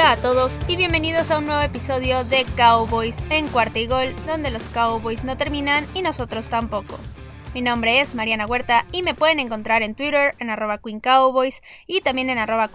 Hola a todos y bienvenidos a un nuevo episodio de Cowboys en Cuarta y Gol, donde los Cowboys no terminan y nosotros tampoco. Mi nombre es Mariana Huerta y me pueden encontrar en Twitter en arroba Queen Cowboys y también en arroba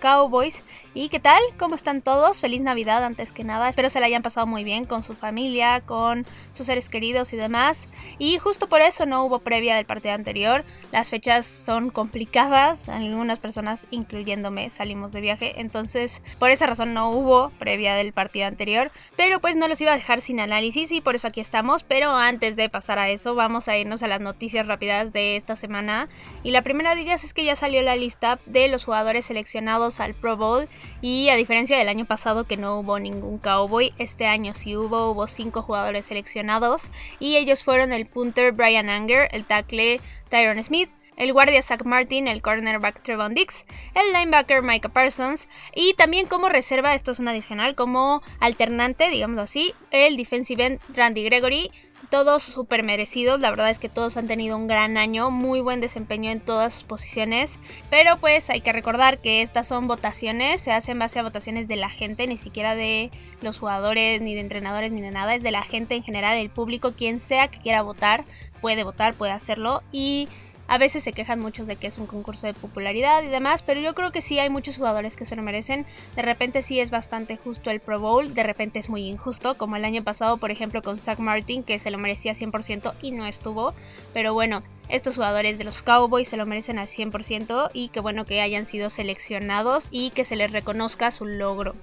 Cowboys. ¿Y qué tal? ¿Cómo están todos? Feliz Navidad antes que nada. Espero se la hayan pasado muy bien con su familia, con sus seres queridos y demás. Y justo por eso no hubo previa del partido anterior. Las fechas son complicadas. Algunas personas, incluyéndome, salimos de viaje. Entonces, por esa razón no hubo previa del partido anterior. Pero pues no los iba a dejar sin análisis y por eso aquí estamos. Pero antes de pasar a eso, vamos a irnos a la noticias rápidas de esta semana. Y la primera de ellas es que ya salió la lista de los jugadores seleccionados al Pro Bowl. Y a diferencia del año pasado que no hubo ningún Cowboy, este año sí hubo, hubo cinco jugadores seleccionados. Y ellos fueron el punter Brian Anger, el tackle Tyron Smith, el guardia Zach Martin, el cornerback Trevon Dix, el linebacker Micah Parsons y también como reserva, esto es un adicional, como alternante, digamos así, el defensive end Randy Gregory, todos súper merecidos, la verdad es que todos han tenido un gran año, muy buen desempeño en todas sus posiciones, pero pues hay que recordar que estas son votaciones, se hacen base a votaciones de la gente, ni siquiera de los jugadores, ni de entrenadores, ni de nada, es de la gente en general, el público, quien sea que quiera votar, puede votar, puede hacerlo. Y a veces se quejan muchos de que es un concurso de popularidad y demás, pero yo creo que sí hay muchos jugadores que se lo merecen. De repente sí es bastante justo el Pro Bowl, de repente es muy injusto, como el año pasado, por ejemplo, con Zach Martin, que se lo merecía 100% y no estuvo. Pero bueno, estos jugadores de los Cowboys se lo merecen al 100% y qué bueno que hayan sido seleccionados y que se les reconozca su logro.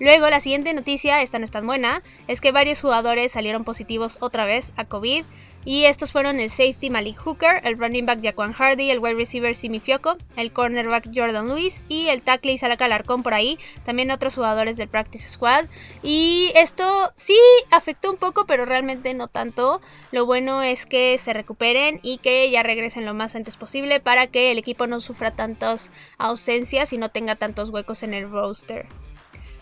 Luego, la siguiente noticia, esta no es tan buena, es que varios jugadores salieron positivos otra vez a COVID. Y estos fueron el safety Malik Hooker, el running back Jaquan Hardy, el wide receiver Simi Fioco, el cornerback Jordan Lewis y el tackle Isaac Alarcón por ahí. También otros jugadores del practice squad. Y esto sí afectó un poco, pero realmente no tanto. Lo bueno es que se recuperen y que ya regresen lo más antes posible para que el equipo no sufra tantas ausencias y no tenga tantos huecos en el roster.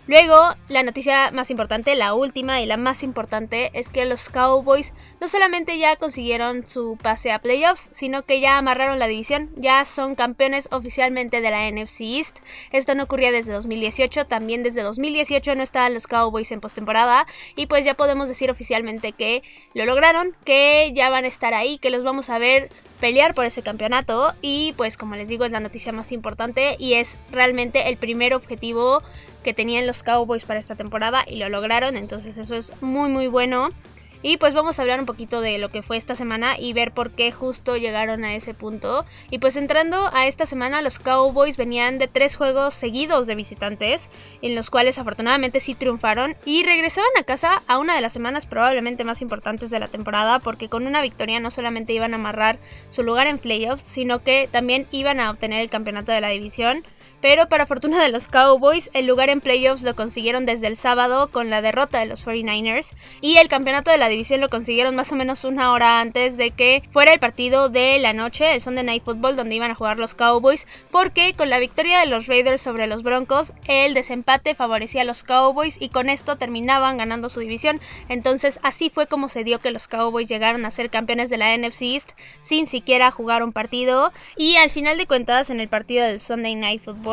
Luego, la noticia más importante, la última y la más importante, es que los Cowboys no solamente ya consiguieron su pase a playoffs, sino que ya amarraron la división, ya son campeones oficialmente de la NFC East. Esto no ocurría desde 2018, también desde 2018 no estaban los Cowboys en postemporada y pues ya podemos decir oficialmente que lo lograron, que ya van a estar ahí, que los vamos a ver pelear por ese campeonato y pues como les digo es la noticia más importante y es realmente el primer objetivo que tenían los Cowboys para esta temporada y lo lograron, entonces eso es muy muy bueno. Y pues vamos a hablar un poquito de lo que fue esta semana y ver por qué justo llegaron a ese punto. Y pues entrando a esta semana, los Cowboys venían de tres juegos seguidos de visitantes, en los cuales afortunadamente sí triunfaron y regresaban a casa a una de las semanas probablemente más importantes de la temporada, porque con una victoria no solamente iban a amarrar su lugar en playoffs, sino que también iban a obtener el campeonato de la división pero para fortuna de los Cowboys, el lugar en playoffs lo consiguieron desde el sábado con la derrota de los 49ers y el campeonato de la división lo consiguieron más o menos una hora antes de que fuera el partido de la noche, el Sunday Night Football, donde iban a jugar los Cowboys, porque con la victoria de los Raiders sobre los Broncos, el desempate favorecía a los Cowboys y con esto terminaban ganando su división. Entonces así fue como se dio que los Cowboys llegaron a ser campeones de la NFC East sin siquiera jugar un partido y al final de cuentas en el partido del Sunday Night Football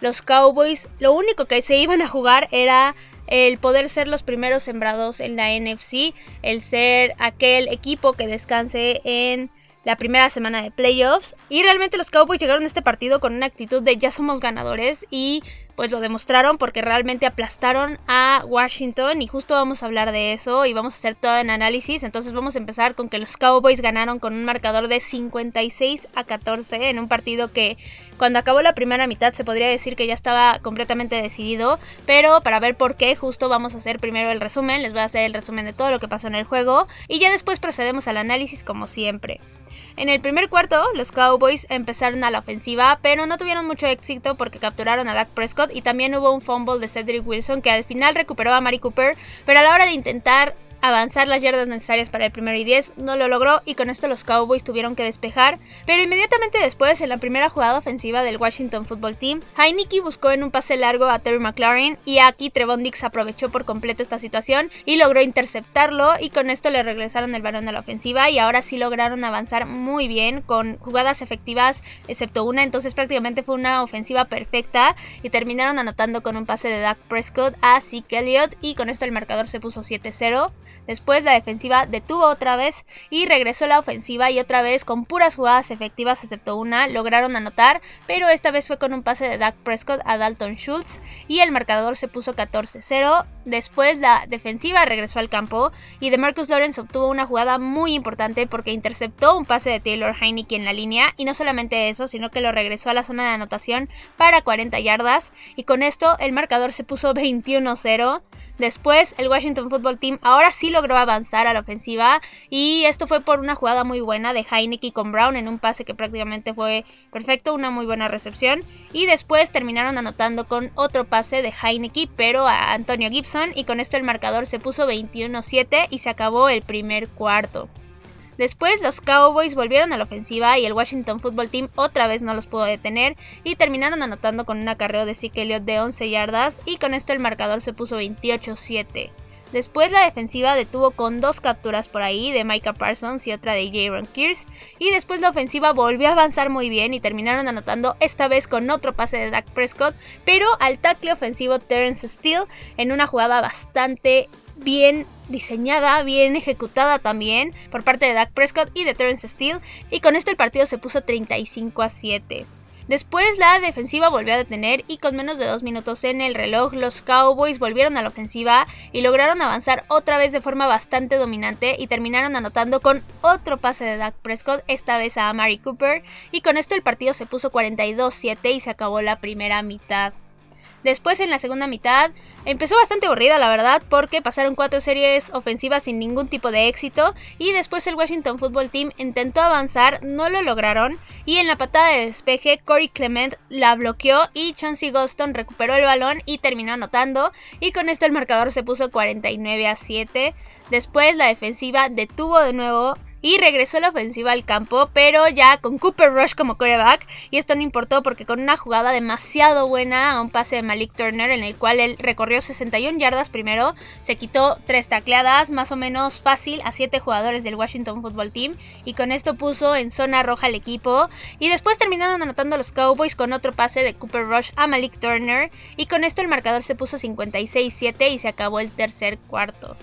los Cowboys lo único que se iban a jugar era el poder ser los primeros sembrados en la NFC, el ser aquel equipo que descanse en la primera semana de playoffs. Y realmente los Cowboys llegaron a este partido con una actitud de ya somos ganadores y pues lo demostraron porque realmente aplastaron a Washington y justo vamos a hablar de eso y vamos a hacer todo en análisis. Entonces vamos a empezar con que los Cowboys ganaron con un marcador de 56 a 14 en un partido que cuando acabó la primera mitad se podría decir que ya estaba completamente decidido, pero para ver por qué justo vamos a hacer primero el resumen, les voy a hacer el resumen de todo lo que pasó en el juego y ya después procedemos al análisis como siempre. En el primer cuarto, los Cowboys empezaron a la ofensiva, pero no tuvieron mucho éxito porque capturaron a Dak Prescott y también hubo un fumble de Cedric Wilson que al final recuperó a Mari Cooper, pero a la hora de intentar avanzar las yardas necesarias para el primero y 10, no lo logró y con esto los Cowboys tuvieron que despejar, pero inmediatamente después en la primera jugada ofensiva del Washington Football Team, Heineke buscó en un pase largo a Terry McLaurin y aquí Trevon Dix aprovechó por completo esta situación y logró interceptarlo y con esto le regresaron el balón a la ofensiva y ahora sí lograron avanzar muy bien con jugadas efectivas excepto una, entonces prácticamente fue una ofensiva perfecta y terminaron anotando con un pase de Dak Prescott a Zeke Elliott y con esto el marcador se puso 7-0. Después la defensiva detuvo otra vez y regresó la ofensiva y otra vez con puras jugadas efectivas excepto una lograron anotar, pero esta vez fue con un pase de Dak Prescott a Dalton Schultz y el marcador se puso 14-0. Después la defensiva regresó al campo y de Marcus Lawrence obtuvo una jugada muy importante porque interceptó un pase de Taylor Heineke en la línea y no solamente eso, sino que lo regresó a la zona de anotación para 40 yardas y con esto el marcador se puso 21-0. Después el Washington Football Team ahora sí logró avanzar a la ofensiva y esto fue por una jugada muy buena de Heineke con Brown en un pase que prácticamente fue perfecto, una muy buena recepción y después terminaron anotando con otro pase de Heineke pero a Antonio Gibson y con esto el marcador se puso 21-7 y se acabó el primer cuarto. Después los Cowboys volvieron a la ofensiva y el Washington Football Team otra vez no los pudo detener y terminaron anotando con un acarreo de Zeke Elliott de 11 yardas y con esto el marcador se puso 28-7. Después la defensiva detuvo con dos capturas por ahí de Micah Parsons y otra de Jaron Kears. Y después la ofensiva volvió a avanzar muy bien y terminaron anotando esta vez con otro pase de Dak Prescott, pero al tackle ofensivo Terrence Steele en una jugada bastante bien diseñada, bien ejecutada también por parte de Dak Prescott y de Terrence Steele y con esto el partido se puso 35 a 7. Después la defensiva volvió a detener y con menos de dos minutos en el reloj los Cowboys volvieron a la ofensiva y lograron avanzar otra vez de forma bastante dominante y terminaron anotando con otro pase de Dak Prescott, esta vez a Mari Cooper y con esto el partido se puso 42-7 y se acabó la primera mitad. Después en la segunda mitad empezó bastante aburrida la verdad porque pasaron cuatro series ofensivas sin ningún tipo de éxito y después el Washington Football Team intentó avanzar, no lo lograron y en la patada de despeje Corey Clement la bloqueó y Chauncey Goston recuperó el balón y terminó anotando y con esto el marcador se puso 49 a 7. Después la defensiva detuvo de nuevo y regresó la ofensiva al campo, pero ya con Cooper Rush como quarterback. Y esto no importó porque con una jugada demasiado buena, a un pase de Malik Turner en el cual él recorrió 61 yardas primero, se quitó tres tacleadas, más o menos fácil a siete jugadores del Washington Football Team. Y con esto puso en zona roja al equipo. Y después terminaron anotando los Cowboys con otro pase de Cooper Rush a Malik Turner. Y con esto el marcador se puso 56-7 y se acabó el tercer cuarto.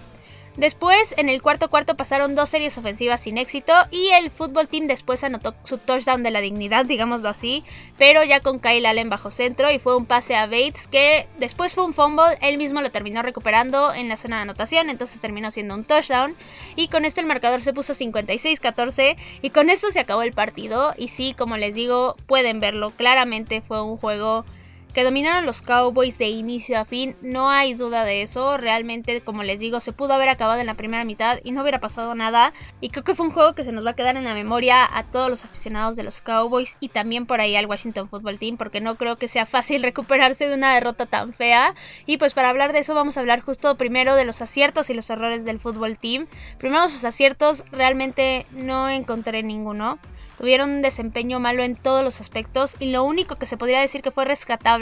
Después, en el cuarto cuarto pasaron dos series ofensivas sin éxito y el fútbol team después anotó su touchdown de la dignidad, digámoslo así, pero ya con Kyle Allen bajo centro y fue un pase a Bates que después fue un fumble, él mismo lo terminó recuperando en la zona de anotación, entonces terminó siendo un touchdown y con esto el marcador se puso 56-14 y con esto se acabó el partido y sí, como les digo, pueden verlo, claramente fue un juego que dominaron los Cowboys de inicio a fin, no hay duda de eso. Realmente, como les digo, se pudo haber acabado en la primera mitad y no hubiera pasado nada. Y creo que fue un juego que se nos va a quedar en la memoria a todos los aficionados de los Cowboys y también por ahí al Washington Football Team, porque no creo que sea fácil recuperarse de una derrota tan fea. Y pues para hablar de eso vamos a hablar justo primero de los aciertos y los errores del Football Team. Primero sus aciertos, realmente no encontré ninguno. Tuvieron un desempeño malo en todos los aspectos y lo único que se podría decir que fue rescatable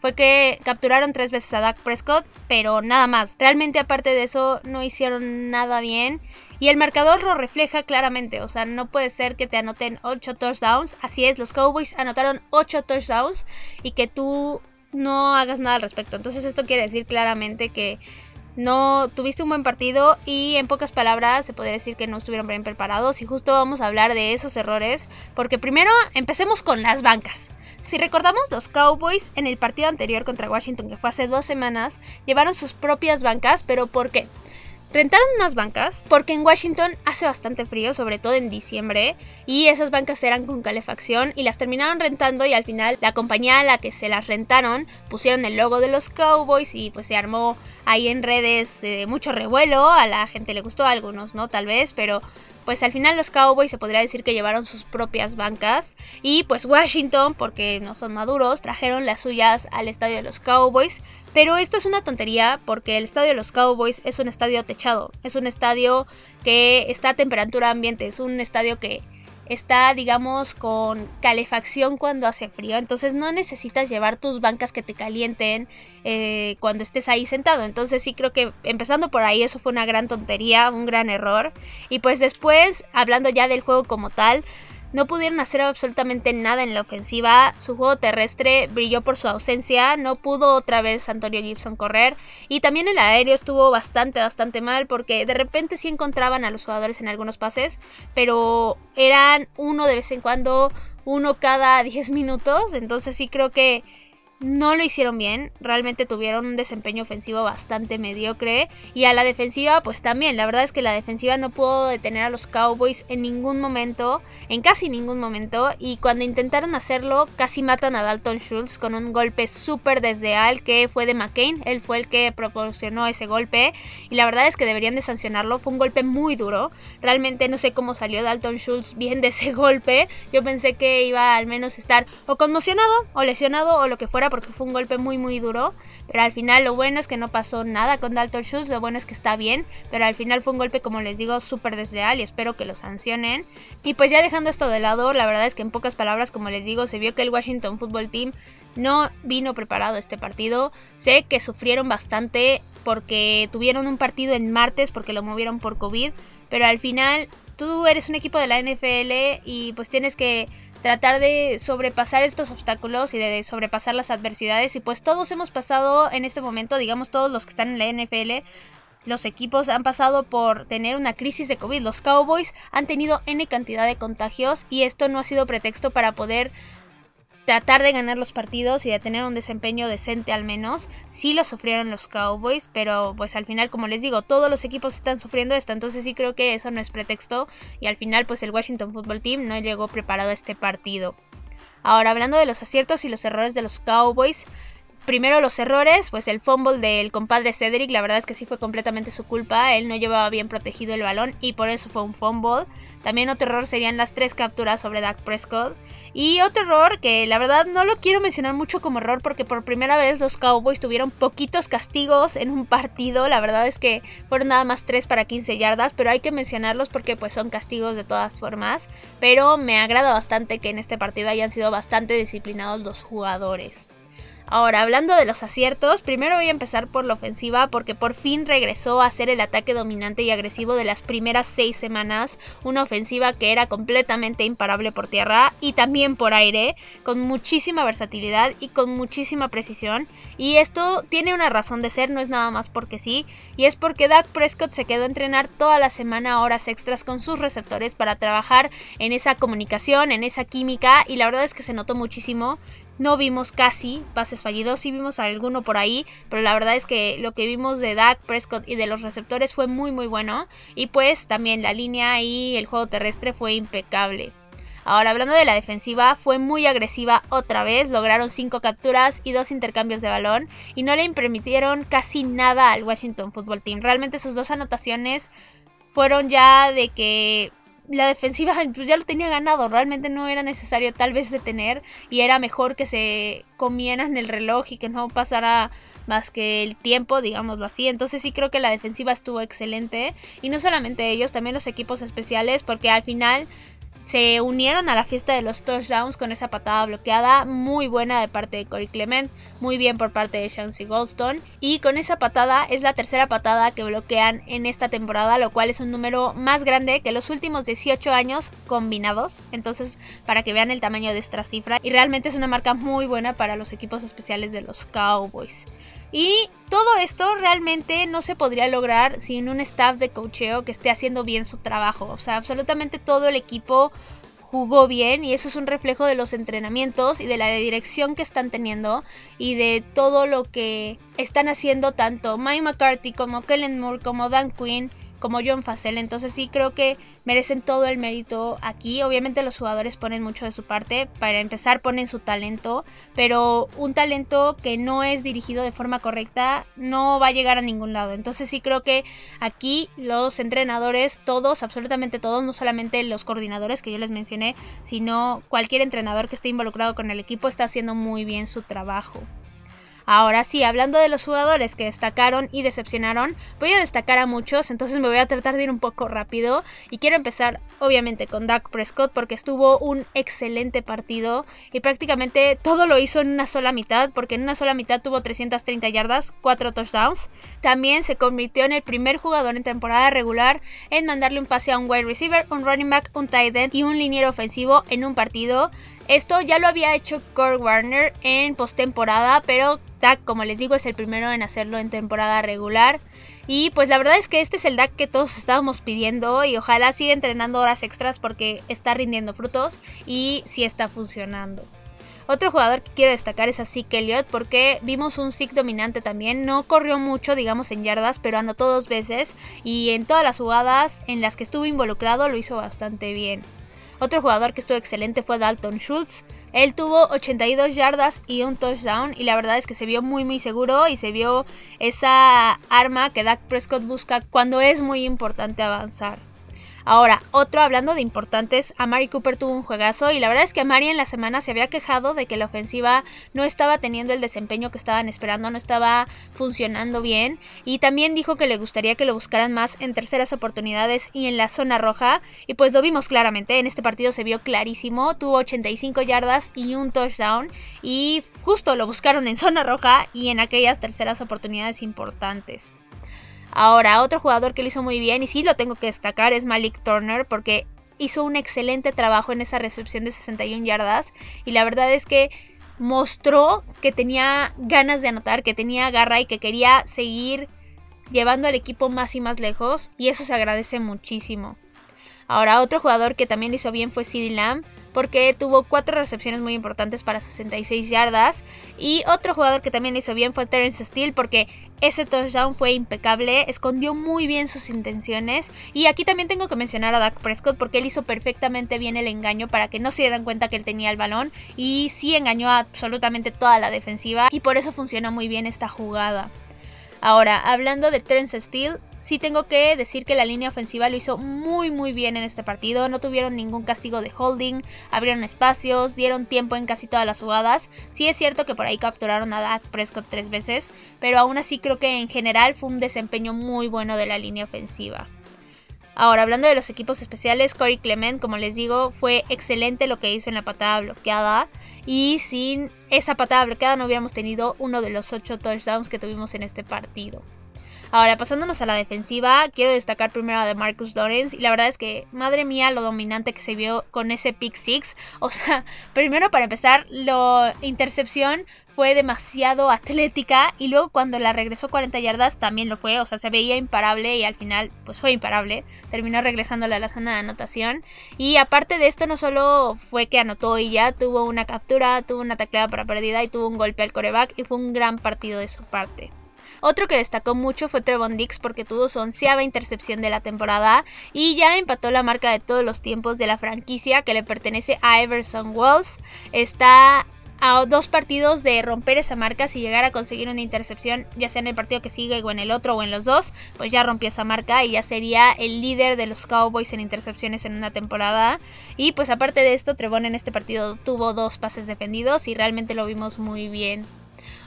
fue que capturaron tres veces a Dak Prescott, pero nada más. Realmente aparte de eso no hicieron nada bien y el marcador lo refleja claramente, o sea, no puede ser que te anoten 8 touchdowns, así es, los Cowboys anotaron 8 touchdowns y que tú no hagas nada al respecto. Entonces esto quiere decir claramente que no tuviste un buen partido y en pocas palabras se podría decir que no estuvieron bien preparados y justo vamos a hablar de esos errores porque primero empecemos con las bancas. Si recordamos los Cowboys en el partido anterior contra Washington que fue hace dos semanas llevaron sus propias bancas pero ¿por qué? Rentaron unas bancas porque en Washington hace bastante frío, sobre todo en diciembre, y esas bancas eran con calefacción y las terminaron rentando y al final la compañía a la que se las rentaron pusieron el logo de los Cowboys y pues se armó ahí en redes eh, mucho revuelo, a la gente le gustó, a algunos no tal vez, pero pues al final los Cowboys se podría decir que llevaron sus propias bancas y pues Washington, porque no son maduros, trajeron las suyas al estadio de los Cowboys. Pero esto es una tontería porque el estadio de los Cowboys es un estadio techado, es un estadio que está a temperatura ambiente, es un estadio que está, digamos, con calefacción cuando hace frío. Entonces no necesitas llevar tus bancas que te calienten eh, cuando estés ahí sentado. Entonces sí creo que empezando por ahí eso fue una gran tontería, un gran error. Y pues después, hablando ya del juego como tal, no pudieron hacer absolutamente nada en la ofensiva. Su juego terrestre brilló por su ausencia. No pudo otra vez Antonio Gibson correr. Y también el aéreo estuvo bastante, bastante mal. Porque de repente sí encontraban a los jugadores en algunos pases. Pero eran uno de vez en cuando. Uno cada 10 minutos. Entonces sí creo que no lo hicieron bien, realmente tuvieron un desempeño ofensivo bastante mediocre y a la defensiva pues también, la verdad es que la defensiva no pudo detener a los Cowboys en ningún momento, en casi ningún momento y cuando intentaron hacerlo casi matan a Dalton Schultz con un golpe súper desleal que fue de McCain, él fue el que proporcionó ese golpe y la verdad es que deberían de sancionarlo, fue un golpe muy duro, realmente no sé cómo salió Dalton Schultz bien de ese golpe, yo pensé que iba al menos estar o conmocionado o lesionado o lo que fuera porque fue un golpe muy muy duro, pero al final lo bueno es que no pasó nada con Dalton Schultz, lo bueno es que está bien, pero al final fue un golpe como les digo súper desleal y espero que lo sancionen. Y pues ya dejando esto de lado, la verdad es que en pocas palabras como les digo, se vio que el Washington Football Team no vino preparado este partido. Sé que sufrieron bastante porque tuvieron un partido en martes porque lo movieron por COVID, pero al final tú eres un equipo de la NFL y pues tienes que tratar de sobrepasar estos obstáculos y de sobrepasar las adversidades. Y pues todos hemos pasado en este momento, digamos todos los que están en la NFL, los equipos han pasado por tener una crisis de COVID. Los Cowboys han tenido N cantidad de contagios y esto no ha sido pretexto para poder tratar de ganar los partidos y de tener un desempeño decente al menos. Sí lo sufrieron los Cowboys, pero pues al final, como les digo, todos los equipos están sufriendo esto, entonces sí creo que eso no es pretexto y al final pues el Washington Football Team no llegó preparado a este partido. Ahora hablando de los aciertos y los errores de los Cowboys, primero los errores, pues el fumble del compadre Cedric, la verdad es que sí fue completamente su culpa, él no llevaba bien protegido el balón y por eso fue un fumble. También otro error serían las tres capturas sobre Dak Prescott. Y otro error que la verdad no lo quiero mencionar mucho como error porque por primera vez los Cowboys tuvieron poquitos castigos en un partido, la verdad es que fueron nada más 3 para 15 yardas, pero hay que mencionarlos porque pues son castigos de todas formas, pero me agrada bastante que en este partido hayan sido bastante disciplinados los jugadores. Ahora, hablando de los aciertos, primero voy a empezar por la ofensiva porque por fin regresó a ser el ataque dominante y agresivo de las primeras seis semanas, una ofensiva que era completamente imparable por tierra y también por aire, con muchísima versatilidad y con muchísima precisión. Y esto tiene una razón de ser, no es nada más porque sí, y es porque Dak Prescott se quedó a entrenar toda la semana horas extras con sus receptores para trabajar en esa comunicación, en esa química, y la verdad es que se notó muchísimo. No vimos casi pases fallidos, sí vimos alguno por ahí, pero la verdad es que lo que vimos de Dak Prescott y de los receptores fue muy muy bueno. Y pues también la línea y el juego terrestre fue impecable. Ahora hablando de la defensiva, fue muy agresiva otra vez, lograron 5 capturas y 2 intercambios de balón y no le permitieron casi nada al Washington Football Team. Realmente sus dos anotaciones fueron ya de que la defensiva pues, ya lo tenía ganado, realmente no era necesario tal vez detener y era mejor que se comieran el reloj y que no pasara más que el tiempo, digámoslo así. Entonces sí creo que la defensiva estuvo excelente y no solamente ellos, también los equipos especiales porque al final se unieron a la fiesta de los touchdowns con esa patada bloqueada muy buena de parte de Corey Clement, muy bien por parte de Chauncey Goldstone y con esa patada es la tercera patada que bloquean en esta temporada, lo cual es un número más grande que los últimos 18 años combinados, entonces para que vean el tamaño de esta cifra y realmente es una marca muy buena para los equipos especiales de los Cowboys. Y todo esto realmente no se podría lograr sin un staff de cocheo que esté haciendo bien su trabajo. O sea, absolutamente todo el equipo jugó bien y eso es un reflejo de los entrenamientos y de la dirección que están teniendo y de todo lo que están haciendo tanto Mike McCarthy como Kellen Moore como Dan Quinn como John Facel. Entonces sí creo que merecen todo el mérito aquí. Obviamente los jugadores ponen mucho de su parte. Para empezar ponen su talento. Pero un talento que no es dirigido de forma correcta no va a llegar a ningún lado. Entonces sí creo que aquí los entrenadores, todos, absolutamente todos, no solamente los coordinadores que yo les mencioné, sino cualquier entrenador que esté involucrado con el equipo está haciendo muy bien su trabajo. Ahora sí, hablando de los jugadores que destacaron y decepcionaron, voy a destacar a muchos, entonces me voy a tratar de ir un poco rápido y quiero empezar obviamente con Dak Prescott porque estuvo un excelente partido y prácticamente todo lo hizo en una sola mitad porque en una sola mitad tuvo 330 yardas, 4 touchdowns. También se convirtió en el primer jugador en temporada regular en mandarle un pase a un wide receiver, un running back, un tight end y un liniero ofensivo en un partido. Esto ya lo había hecho Kurt Warner en postemporada, pero Dak, como les digo, es el primero en hacerlo en temporada regular. Y pues la verdad es que este es el Dak que todos estábamos pidiendo y ojalá siga entrenando horas extras porque está rindiendo frutos y sí está funcionando. Otro jugador que quiero destacar es a Zeke Elliott porque vimos un Zeke dominante también. No corrió mucho, digamos, en yardas, pero anotó dos veces y en todas las jugadas en las que estuvo involucrado lo hizo bastante bien. Otro jugador que estuvo excelente fue Dalton Schultz. Él tuvo 82 yardas y un touchdown y la verdad es que se vio muy muy seguro y se vio esa arma que Dak Prescott busca cuando es muy importante avanzar. Ahora, otro hablando de importantes, a Mari Cooper tuvo un juegazo y la verdad es que Mari en la semana se había quejado de que la ofensiva no estaba teniendo el desempeño que estaban esperando, no estaba funcionando bien y también dijo que le gustaría que lo buscaran más en terceras oportunidades y en la zona roja y pues lo vimos claramente, en este partido se vio clarísimo, tuvo 85 yardas y un touchdown y justo lo buscaron en zona roja y en aquellas terceras oportunidades importantes. Ahora, otro jugador que lo hizo muy bien, y sí lo tengo que destacar, es Malik Turner, porque hizo un excelente trabajo en esa recepción de 61 yardas. Y la verdad es que mostró que tenía ganas de anotar, que tenía garra y que quería seguir llevando al equipo más y más lejos. Y eso se agradece muchísimo. Ahora, otro jugador que también lo hizo bien fue CeeDee Lamb porque tuvo cuatro recepciones muy importantes para 66 yardas. Y otro jugador que también hizo bien fue Terence Steele porque ese touchdown fue impecable, escondió muy bien sus intenciones. Y aquí también tengo que mencionar a Dak Prescott porque él hizo perfectamente bien el engaño para que no se dieran cuenta que él tenía el balón. Y sí engañó a absolutamente toda la defensiva y por eso funcionó muy bien esta jugada. Ahora, hablando de Terence Steele, sí tengo que decir que la línea ofensiva lo hizo muy muy bien en este partido. No tuvieron ningún castigo de holding, abrieron espacios, dieron tiempo en casi todas las jugadas. Sí es cierto que por ahí capturaron a Dak Prescott tres veces, pero aún así creo que en general fue un desempeño muy bueno de la línea ofensiva. Ahora, hablando de los equipos especiales, Corey Clement, como les digo, fue excelente lo que hizo en la patada bloqueada. Y sin esa patada bloqueada no hubiéramos tenido uno de los ocho touchdowns que tuvimos en este partido. Ahora, pasándonos a la defensiva, quiero destacar primero a de Marcus Lawrence. Y la verdad es que, madre mía, lo dominante que se vio con ese pick six. O sea, primero para empezar, la intercepción fue demasiado atlética y luego cuando la regresó 40 yardas también lo fue, o sea, se veía imparable y al final pues fue imparable, terminó regresándole a la zona de anotación y aparte de esto no solo fue que anotó y ya tuvo una captura, tuvo una tacleada para pérdida y tuvo un golpe al coreback y fue un gran partido de su parte. Otro que destacó mucho fue Trevon Dix porque tuvo su onceava intercepción de la temporada y ya empató la marca de todos los tiempos de la franquicia que le pertenece a Everson Wells. Está a dos partidos de romper esa marca, si llegara a conseguir una intercepción, ya sea en el partido que sigue o en el otro o en los dos, pues ya rompió esa marca y ya sería el líder de los Cowboys en intercepciones en una temporada. Y pues aparte de esto, Trevon en este partido tuvo dos pases defendidos y realmente lo vimos muy bien.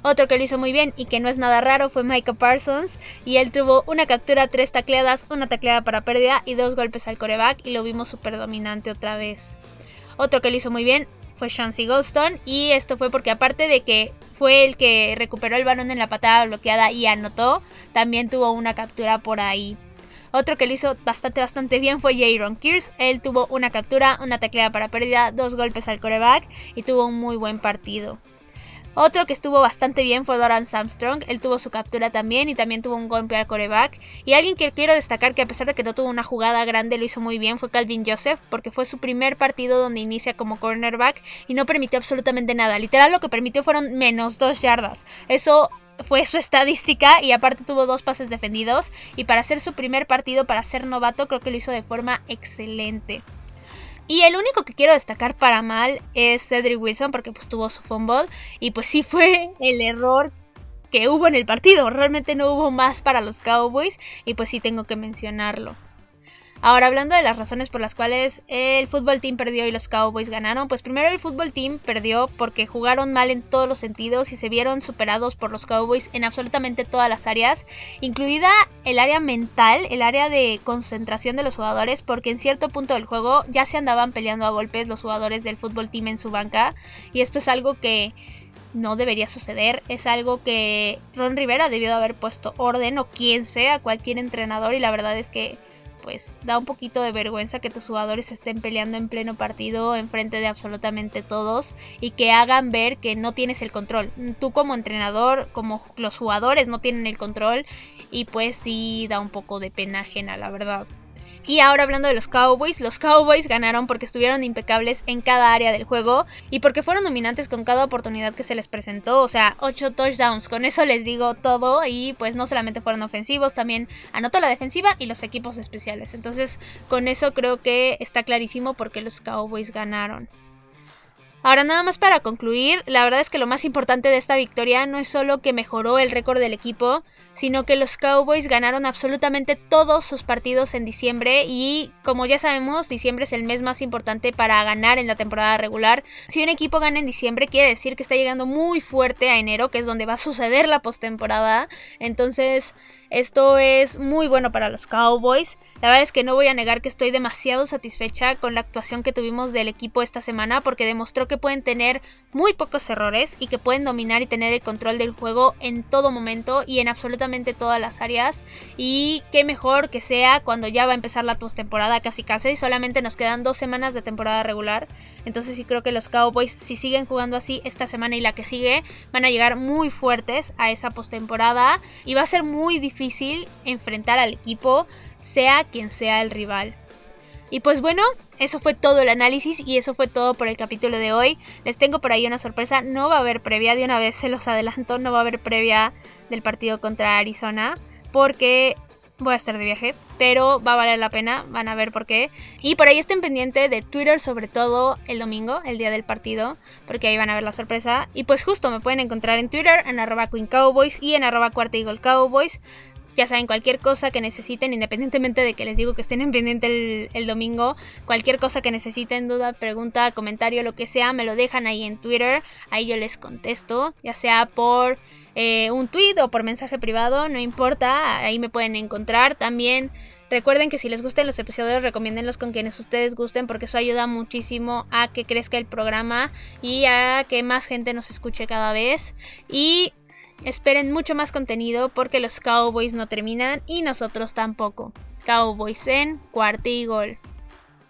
Otro que lo hizo muy bien y que no es nada raro fue Micah Parsons y él tuvo una captura, tres tacleadas, una tacleada para pérdida y dos golpes al coreback y lo vimos súper dominante otra vez. Otro que lo hizo muy bien fue Chauncey Goldstone y esto fue porque aparte de que fue el que recuperó el balón en la patada bloqueada y anotó, también tuvo una captura por ahí. Otro que lo hizo bastante bastante bien fue Jaron Kears. Él tuvo una captura, una tacleada para pérdida, dos golpes al coreback y tuvo un muy buen partido. Otro que estuvo bastante bien fue Doran Armstrong. Él tuvo su captura también y también tuvo un golpe al coreback. Y alguien que quiero destacar que a pesar de que no tuvo una jugada grande lo hizo muy bien fue Calvin Joseph porque fue su primer partido donde inicia como cornerback y no permitió absolutamente nada. Literal lo que permitió fueron menos dos yardas. Eso fue su estadística y aparte tuvo dos pases defendidos y para hacer su primer partido, para ser novato, creo que lo hizo de forma excelente. Y el único que quiero destacar para mal es Cedric Wilson porque pues tuvo su fumble y pues sí fue el error que hubo en el partido. Realmente no hubo más para los Cowboys y pues sí tengo que mencionarlo. Ahora, hablando de las razones por las cuales el fútbol team perdió y los Cowboys ganaron, pues primero el fútbol team perdió porque jugaron mal en todos los sentidos y se vieron superados por los Cowboys en absolutamente todas las áreas, incluida el área mental, el área de concentración de los jugadores, porque en cierto punto del juego ya se andaban peleando a golpes los jugadores del fútbol team en su banca, y esto es algo que no debería suceder. Es algo que Ron Rivera debió de haber puesto orden o quien sea, cualquier entrenador. Y la verdad es que pues da un poquito de vergüenza que tus jugadores estén peleando en pleno partido en frente de absolutamente todos y que hagan ver que no tienes el control. Tú como entrenador, como los jugadores no tienen el control y pues sí da un poco de pena ajena, la verdad. Y ahora hablando de los Cowboys, los Cowboys ganaron porque estuvieron impecables en cada área del juego y porque fueron dominantes con cada oportunidad que se les presentó, o sea, 8 touchdowns, con eso les digo todo y pues no solamente fueron ofensivos, también anotó la defensiva y los equipos especiales. Entonces, con eso creo que está clarísimo porque los Cowboys ganaron. Ahora nada más para concluir, la verdad es que lo más importante de esta victoria no es solo que mejoró el récord del equipo, sino que los Cowboys ganaron absolutamente todos sus partidos en diciembre y como ya sabemos, diciembre es el mes más importante para ganar en la temporada regular. Si un equipo gana en diciembre quiere decir que está llegando muy fuerte a enero, que es donde va a suceder la postemporada. Entonces, esto es muy bueno para los Cowboys. La verdad es que no voy a negar que estoy demasiado satisfecha con la actuación que tuvimos del equipo esta semana porque demostró que pueden tener muy pocos errores y que pueden dominar y tener el control del juego en todo momento y en absolutamente todas las áreas. Y qué mejor que sea cuando ya va a empezar la postemporada casi casi y solamente nos quedan dos semanas de temporada regular. Entonces sí creo que los Cowboys si siguen jugando así esta semana y la que sigue van a llegar muy fuertes a esa postemporada y va a ser muy difícil enfrentar al equipo, sea quien sea el rival. Y pues bueno, eso fue todo el análisis y eso fue todo por el capítulo de hoy. Les tengo por ahí una sorpresa, no va a haber previa, de una vez se los adelanto, no va a haber previa del partido contra Arizona, porque voy a estar de viaje, pero va a valer la pena, van a ver por qué. Y por ahí estén pendiente de Twitter, sobre todo el domingo, el día del partido, porque ahí van a ver la sorpresa. Y pues justo me pueden encontrar en Twitter, en arroba Queen Cowboys y en arroba Cuarta Eagle Cowboys. Ya saben, cualquier cosa que necesiten, independientemente de que les digo que estén en pendiente el, domingo, cualquier cosa que necesiten, duda, pregunta, comentario, lo que sea, me lo dejan ahí en Twitter. Ahí yo les contesto, ya sea por eh, un tweet o por mensaje privado, no importa, ahí me pueden encontrar. También recuerden que si les gustan los episodios, recomiéndenlos con quienes ustedes gusten, porque eso ayuda muchísimo a que crezca el programa y a que más gente nos escuche cada vez. Y Esperen mucho más contenido porque los Cowboys no terminan y nosotros tampoco. Cowboys en cuarto y gol.